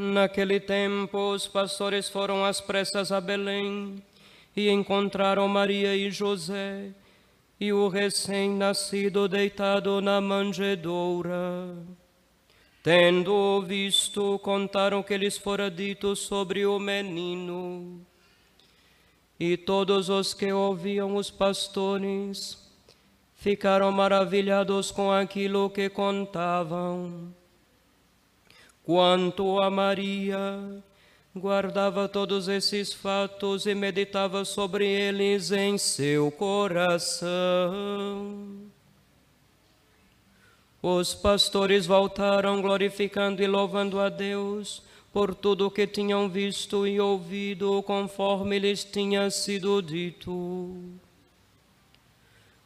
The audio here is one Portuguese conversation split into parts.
Naquele tempo, os pastores foram às pressas a Belém e encontraram Maria e José e o recém-nascido deitado na manjedoura. Tendo-o visto, contaram o que lhes fora dito sobre o menino. E todos os que ouviam os pastores ficaram maravilhados com aquilo que contavam. Quanto a Maria, guardava todos esses fatos e meditava sobre eles em seu coração. Os pastores voltaram glorificando e louvando a Deus por tudo o que tinham visto e ouvido, conforme lhes tinha sido dito.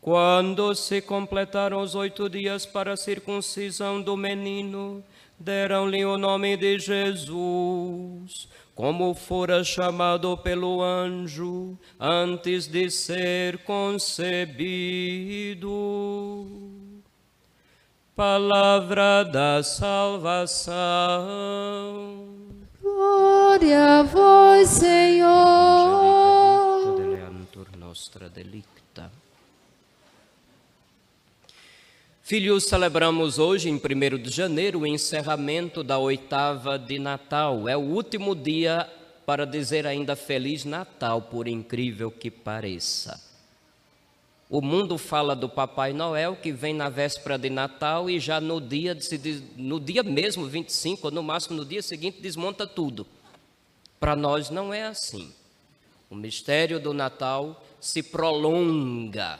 Quando se completaram os oito dias para a circuncisão do menino, deram-lhe o nome de Jesus, como fora chamado pelo anjo antes de ser concebido. Palavra da salvação. Glória a vós, Senhor. Nostra delicta. Filhos, celebramos hoje, em 1 de janeiro, o encerramento da oitava de Natal. É o último dia para dizer ainda Feliz Natal, por incrível que pareça. O mundo fala do Papai Noel, que vem na véspera de Natal e já no dia, no dia mesmo, 25, ou no máximo no dia seguinte, desmonta tudo. Para nós não é assim. O mistério do Natal se prolonga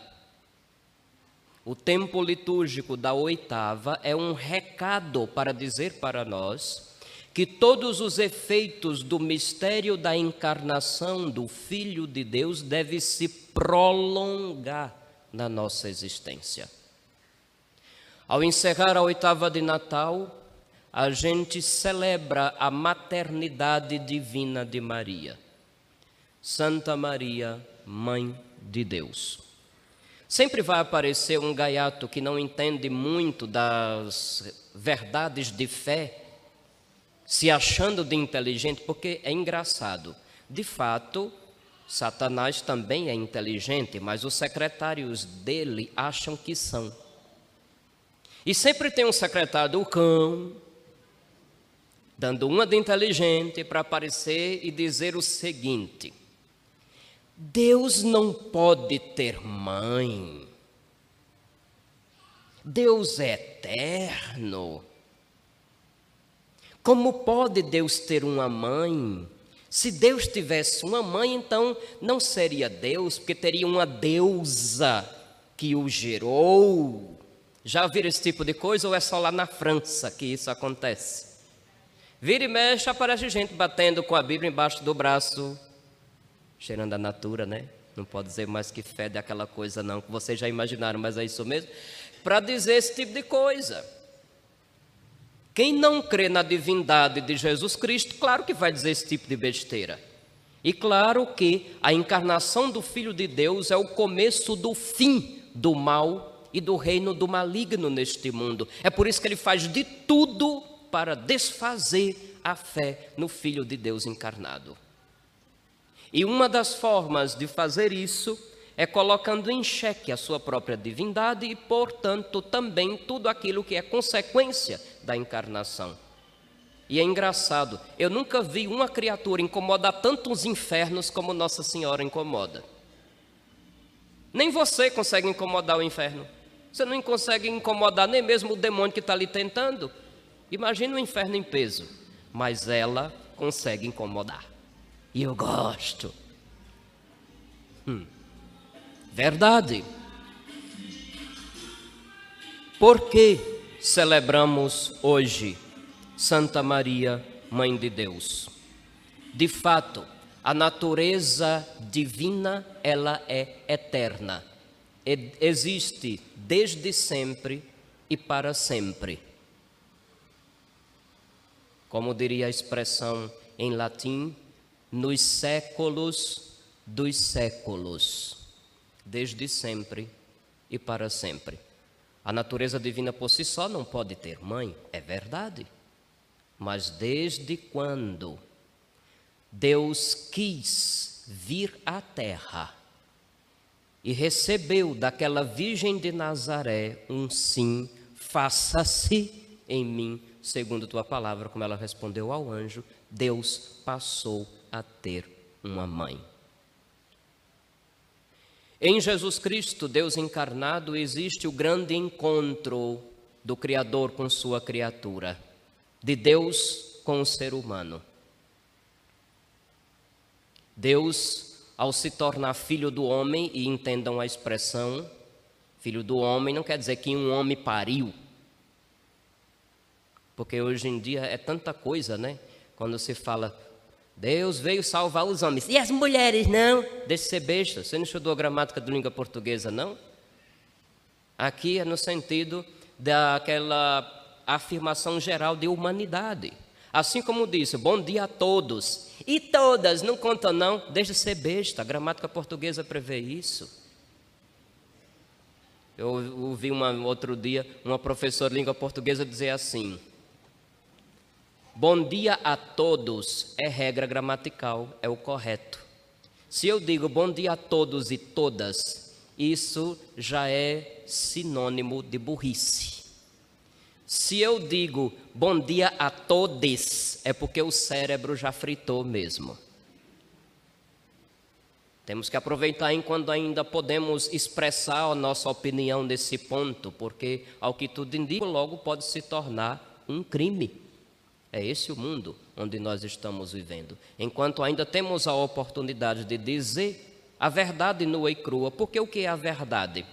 o tempo litúrgico da oitava é um recado para dizer para nós que todos os efeitos do mistério da encarnação do Filho de Deus devem se prolongar na nossa existência. Ao encerrar a oitava de Natal, a gente celebra a maternidade divina de Maria. Santa Maria, Mãe de Deus. Sempre vai aparecer um gaiato que não entende muito das verdades de fé, se achando de inteligente, porque é engraçado. De fato, Satanás também é inteligente, mas os secretários dele acham que são. E sempre tem um secretário do cão, dando uma de inteligente para aparecer e dizer o seguinte: Deus não pode ter mãe. Deus é eterno. Como pode Deus ter uma mãe? Se Deus tivesse uma mãe, então não seria Deus, porque teria uma deusa que o gerou. Já viram esse tipo de coisa ou é só lá na França que isso acontece? Vira e mexe, aparece gente batendo com a Bíblia embaixo do braço cheirando a natura, né? Não pode dizer mais que fede aquela coisa, não, que vocês já imaginaram, mas é isso mesmo. Para dizer esse tipo de coisa. Quem não crê na divindade de Jesus Cristo, claro que vai dizer esse tipo de besteira. E claro que a encarnação do Filho de Deus é o começo do fim do mal e do reino do maligno neste mundo. É por isso que ele faz de tudo para desfazer a fé no Filho de Deus encarnado. E uma das formas de fazer isso é colocando em xeque a sua própria divindade e, portanto, também tudo aquilo que é consequência da encarnação. E é engraçado, eu nunca vi uma criatura incomodar tanto os infernos como Nossa Senhora incomoda. Nem você consegue incomodar o inferno. Você não consegue incomodar nem mesmo o demônio que está ali tentando. Imagina o inferno em peso. Mas ela consegue incomodar. E eu gosto. Hum. Verdade. Por que celebramos hoje Santa Maria, Mãe de Deus? De fato, a natureza divina, ela é eterna. Existe desde sempre e para sempre. Como diria a expressão em latim, nos séculos dos séculos, desde sempre e para sempre. A natureza divina por si só não pode ter mãe, é verdade. Mas desde quando Deus quis vir à terra e recebeu daquela Virgem de Nazaré um sim, faça-se em mim, segundo tua palavra, como ela respondeu ao anjo, Deus passou a ter uma mãe. Em Jesus Cristo, Deus encarnado, existe o grande encontro do Criador com sua criatura, de Deus com o ser humano. Deus, ao se tornar filho do homem, e entendam a expressão, filho do homem não quer dizer que um homem pariu, porque hoje em dia é tanta coisa, né? Quando se fala Deus veio salvar os homens. E as mulheres não? Deixe ser besta. Você não estudou a gramática da língua portuguesa, não? Aqui é no sentido daquela afirmação geral de humanidade. Assim como disse, bom dia a todos. E todas, não conta não, deixe ser besta. A gramática portuguesa prevê isso. Eu ouvi uma, outro dia uma professora de língua portuguesa dizer assim: Bom dia a todos é regra gramatical, é o correto. Se eu digo bom dia a todos e todas, isso já é sinônimo de burrice. Se eu digo bom dia a todos, é porque o cérebro já fritou mesmo. Temos que aproveitar enquanto ainda podemos expressar a nossa opinião nesse ponto, porque, ao que tudo indica, logo pode se tornar um crime. É esse o mundo onde nós estamos vivendo. Enquanto ainda temos a oportunidade de dizer a verdade nua e crua, porque o que é a verdade?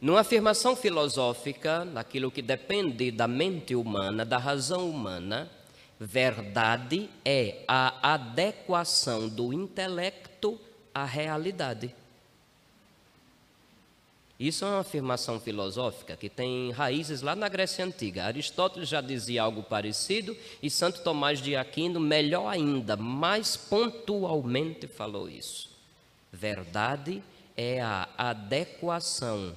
Numa afirmação filosófica, naquilo que depende da mente humana, da razão humana, verdade é a adequação do intelecto à realidade. Isso é uma afirmação filosófica que tem raízes lá na Grécia Antiga. Aristóteles já dizia algo parecido e Santo Tomás de Aquino, melhor ainda, mais pontualmente falou isso. Verdade é a adequação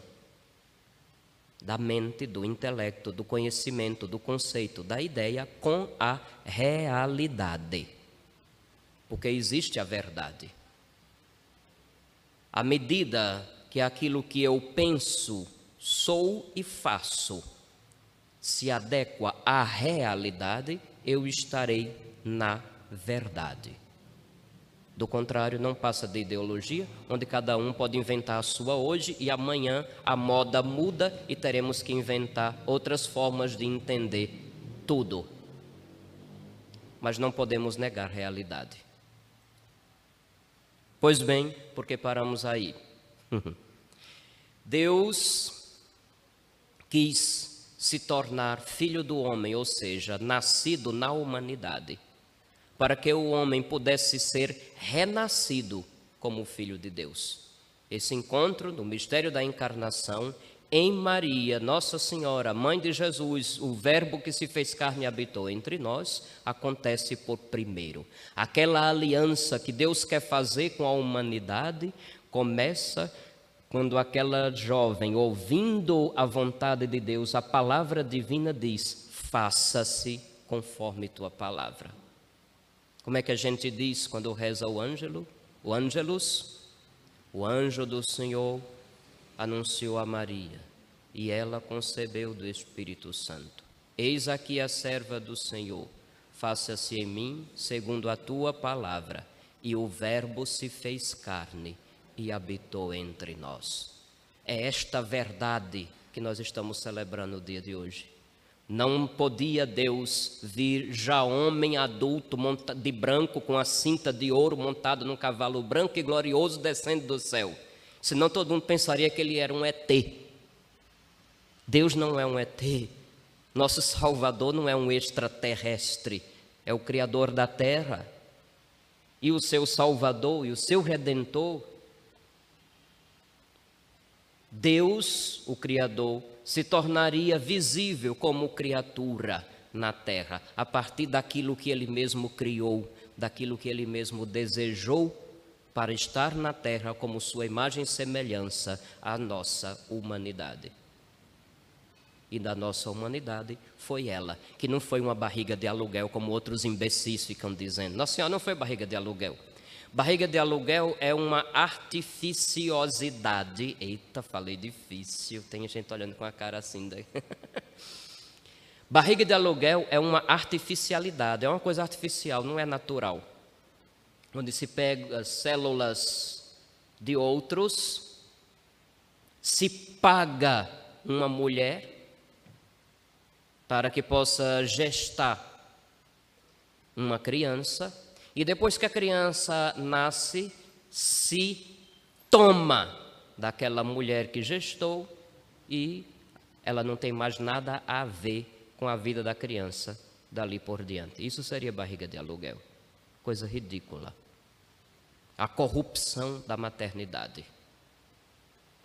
da mente, do intelecto, do conhecimento, do conceito, da ideia com a realidade. Porque existe a verdade. À medida que aquilo que eu penso, sou e faço se adequa à realidade, eu estarei na verdade. Do contrário, não passa de ideologia, onde cada um pode inventar a sua hoje e amanhã a moda muda e teremos que inventar outras formas de entender tudo. Mas não podemos negar a realidade. Pois bem, porque paramos aí? Deus quis se tornar filho do homem, ou seja, nascido na humanidade, para que o homem pudesse ser renascido como filho de Deus. Esse encontro no mistério da encarnação em Maria, Nossa Senhora, mãe de Jesus, o Verbo que se fez carne e habitou entre nós, acontece por primeiro. Aquela aliança que Deus quer fazer com a humanidade começa quando aquela jovem, ouvindo a vontade de Deus, a palavra divina diz: faça-se conforme tua palavra. Como é que a gente diz quando reza o ângelo? O ângelus, o anjo do Senhor anunciou a Maria, e ela concebeu do Espírito Santo. Eis aqui a serva do Senhor, faça-se em mim segundo a tua palavra. E o Verbo se fez carne e habitou entre nós. É esta verdade que nós estamos celebrando no dia de hoje. Não podia Deus vir já homem adulto de branco com a cinta de ouro montado num cavalo branco e glorioso descendo do céu senão todo mundo pensaria que ele era um ET. Deus não é um ET. Nosso Salvador não é um extraterrestre. é o Criador da terra, e o seu Salvador e o seu Redentor. Deus, o Criador, se tornaria visível como criatura na terra, a partir daquilo que ele mesmo criou, daquilo que ele mesmo desejou para estar na terra como sua imagem e semelhança à nossa humanidade e da nossa humanidade foi ela, que não foi uma barriga de aluguel, como outros imbecis ficam dizendo. Nossa Senhora não foi barriga de aluguel. Barriga de aluguel é uma artificiosidade. Eita, falei difícil. Tem gente olhando com a cara assim. Daí. barriga de aluguel é uma artificialidade, é uma coisa artificial, não é natural. Onde se pega células de outros, se paga uma mulher para que possa gestar uma criança e depois que a criança nasce, se toma daquela mulher que gestou e ela não tem mais nada a ver com a vida da criança dali por diante. Isso seria barriga de aluguel. Coisa ridícula. A corrupção da maternidade.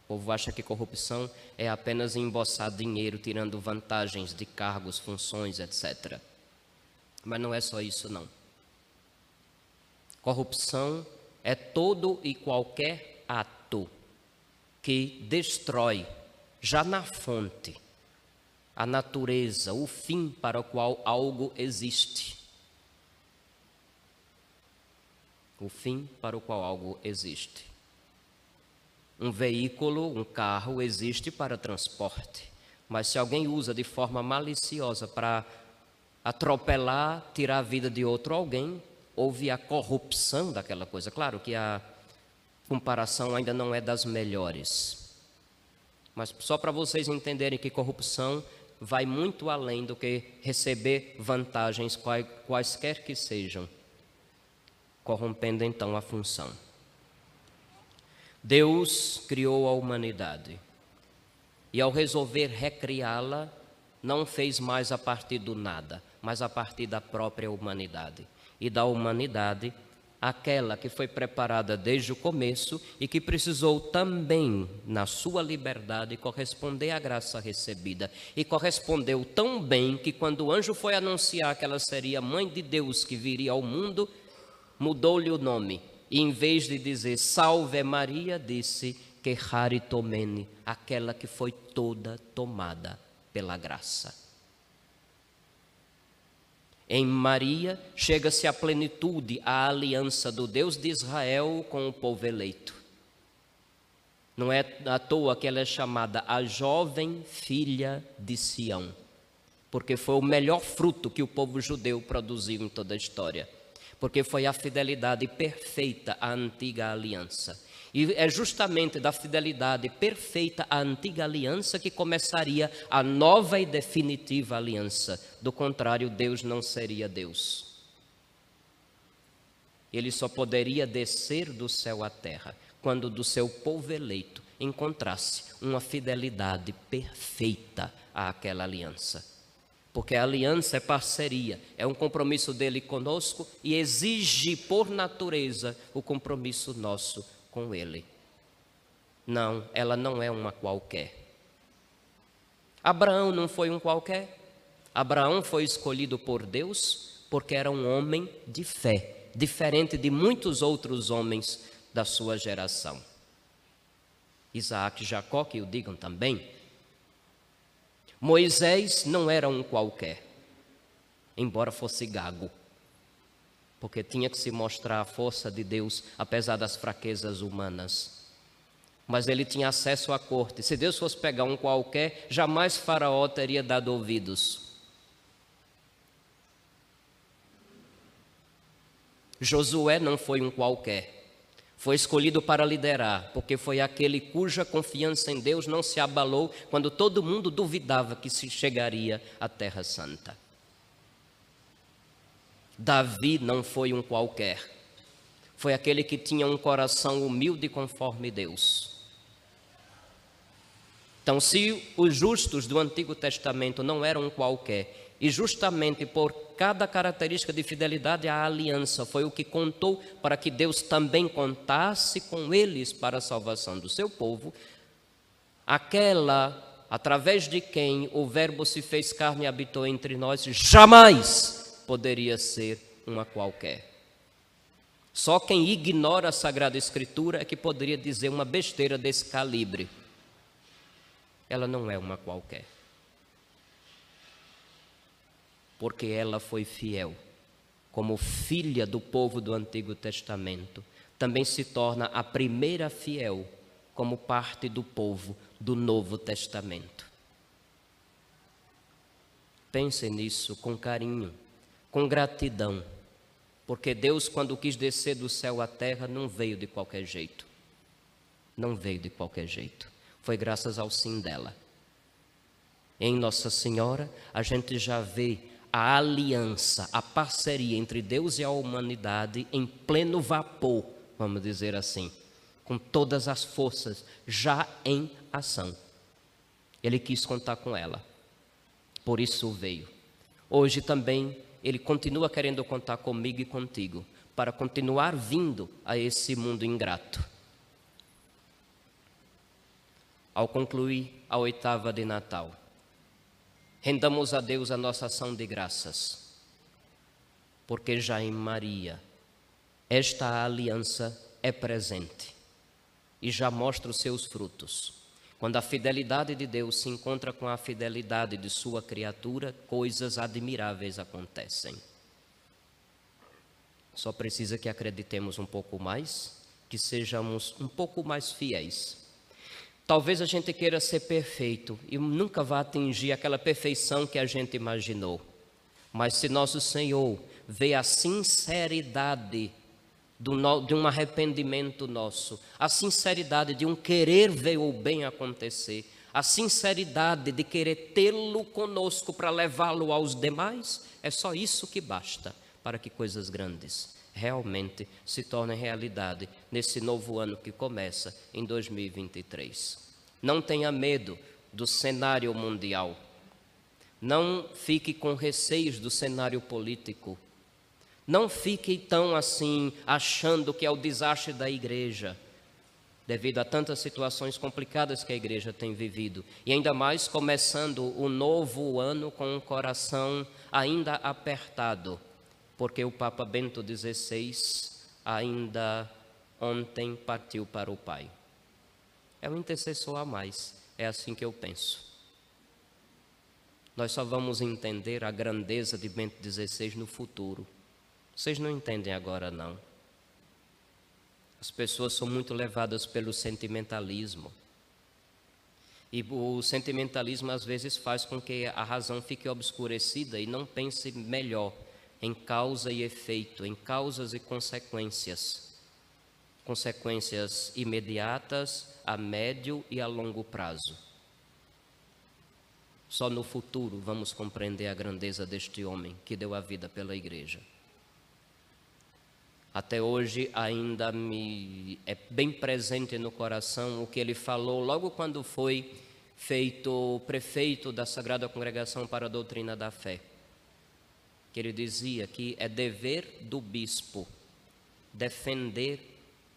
O povo acha que corrupção é apenas emboçar dinheiro tirando vantagens de cargos, funções, etc. Mas não é só isso, não. Corrupção é todo e qualquer ato que destrói, já na fonte, a natureza, o fim para o qual algo existe. O fim para o qual algo existe. Um veículo, um carro, existe para transporte. Mas se alguém usa de forma maliciosa para atropelar, tirar a vida de outro alguém, houve a corrupção daquela coisa. Claro que a comparação ainda não é das melhores. Mas só para vocês entenderem que corrupção vai muito além do que receber vantagens, quaisquer que sejam, corrompendo então a função. Deus criou a humanidade e, ao resolver recriá-la, não fez mais a partir do nada, mas a partir da própria humanidade. E da humanidade, aquela que foi preparada desde o começo e que precisou também, na sua liberdade, corresponder à graça recebida. E correspondeu tão bem que, quando o anjo foi anunciar que ela seria mãe de Deus que viria ao mundo, mudou-lhe o nome e em vez de dizer Salve Maria, disse que Haritomene, aquela que foi toda tomada pela graça. Em Maria chega-se à plenitude a aliança do Deus de Israel com o povo eleito. Não é à toa que ela é chamada a jovem filha de Sião, porque foi o melhor fruto que o povo judeu produziu em toda a história porque foi a fidelidade perfeita à antiga aliança. E é justamente da fidelidade perfeita à antiga aliança que começaria a nova e definitiva aliança. Do contrário, Deus não seria Deus. Ele só poderia descer do céu à terra quando do seu povo eleito encontrasse uma fidelidade perfeita àquela aliança porque a aliança é parceria, é um compromisso dele conosco e exige por natureza o compromisso nosso com ele. Não, ela não é uma qualquer. Abraão não foi um qualquer. Abraão foi escolhido por Deus porque era um homem de fé, diferente de muitos outros homens da sua geração. Isaac e Jacó, que o digam também, Moisés não era um qualquer, embora fosse gago, porque tinha que se mostrar a força de Deus, apesar das fraquezas humanas. Mas ele tinha acesso à corte. Se Deus fosse pegar um qualquer, jamais Faraó teria dado ouvidos. Josué não foi um qualquer. Foi escolhido para liderar, porque foi aquele cuja confiança em Deus não se abalou quando todo mundo duvidava que se chegaria à Terra Santa. Davi não foi um qualquer, foi aquele que tinha um coração humilde conforme Deus. Então, se os justos do Antigo Testamento não eram qualquer, E justamente por cada característica de fidelidade à aliança foi o que contou para que Deus também contasse com eles para a salvação do seu povo, aquela através de quem o Verbo se fez carne e habitou entre nós, jamais poderia ser uma qualquer. Só quem ignora a Sagrada Escritura é que poderia dizer uma besteira desse calibre. Ela não é uma qualquer. Porque ela foi fiel. Como filha do povo do Antigo Testamento, também se torna a primeira fiel como parte do povo do Novo Testamento. Pense nisso com carinho, com gratidão porque Deus, quando quis descer do céu à terra, não veio de qualquer jeito. Não veio de qualquer jeito. Foi graças ao sim dela. Em Nossa Senhora, a gente já vê a aliança, a parceria entre Deus e a humanidade em pleno vapor, vamos dizer assim, com todas as forças já em ação. Ele quis contar com ela, por isso veio. Hoje também ele continua querendo contar comigo e contigo para continuar vindo a esse mundo ingrato. Ao concluir a oitava de Natal, rendamos a Deus a nossa ação de graças, porque já em Maria esta aliança é presente e já mostra os seus frutos. Quando a fidelidade de Deus se encontra com a fidelidade de sua criatura, coisas admiráveis acontecem. Só precisa que acreditemos um pouco mais, que sejamos um pouco mais fiéis. Talvez a gente queira ser perfeito e nunca vá atingir aquela perfeição que a gente imaginou. Mas se nosso Senhor vê a sinceridade de um arrependimento nosso, a sinceridade de um querer ver o bem acontecer, a sinceridade de querer tê-lo conosco para levá-lo aos demais, é só isso que basta para que coisas grandes realmente se tornem realidade nesse novo ano que começa em 2023. Não tenha medo do cenário mundial. Não fique com receios do cenário político. Não fique tão assim achando que é o desastre da igreja, devido a tantas situações complicadas que a igreja tem vivido, e ainda mais começando o novo ano com um coração ainda apertado, porque o Papa Bento XVI ainda ontem partiu para o Pai. É um intercessor a mais, é assim que eu penso. Nós só vamos entender a grandeza de Bento XVI no futuro. Vocês não entendem agora, não. As pessoas são muito levadas pelo sentimentalismo. E o sentimentalismo às vezes faz com que a razão fique obscurecida e não pense melhor em causa e efeito, em causas e consequências. Consequências imediatas, a médio e a longo prazo. Só no futuro vamos compreender a grandeza deste homem que deu a vida pela igreja. Até hoje ainda me é bem presente no coração o que ele falou logo quando foi feito prefeito da Sagrada Congregação para a Doutrina da Fé. Que ele dizia que é dever do bispo defender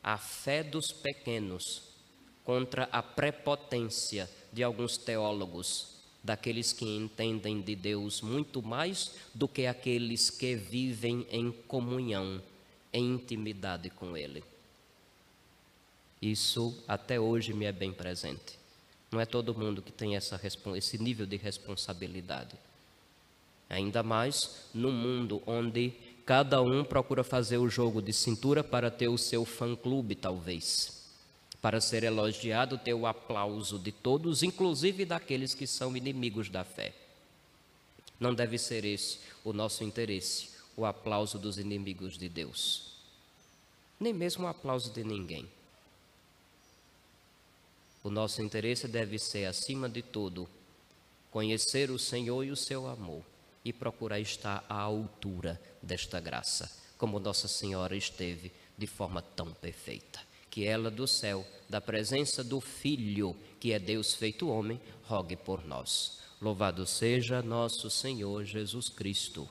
a fé dos pequenos contra a prepotência de alguns teólogos, daqueles que entendem de Deus muito mais do que aqueles que vivem em comunhão em intimidade com Ele. Isso até hoje me é bem presente. Não é todo mundo que tem essa, esse nível de responsabilidade. Ainda mais no mundo onde cada um procura fazer o jogo de cintura para ter o seu fã-clube, talvez. Para ser elogiado, ter o aplauso de todos, inclusive daqueles que são inimigos da fé. Não deve ser esse o nosso interesse, o aplauso dos inimigos de Deus nem mesmo o aplauso de ninguém. O nosso interesse deve ser, acima de tudo, conhecer o Senhor e o seu amor e procurar estar à altura desta graça, como Nossa Senhora esteve de forma tão perfeita. que ela do céu, da presença do Filho, que é Deus feito homem, rogue por nós. Louvado seja nosso Senhor Jesus Cristo.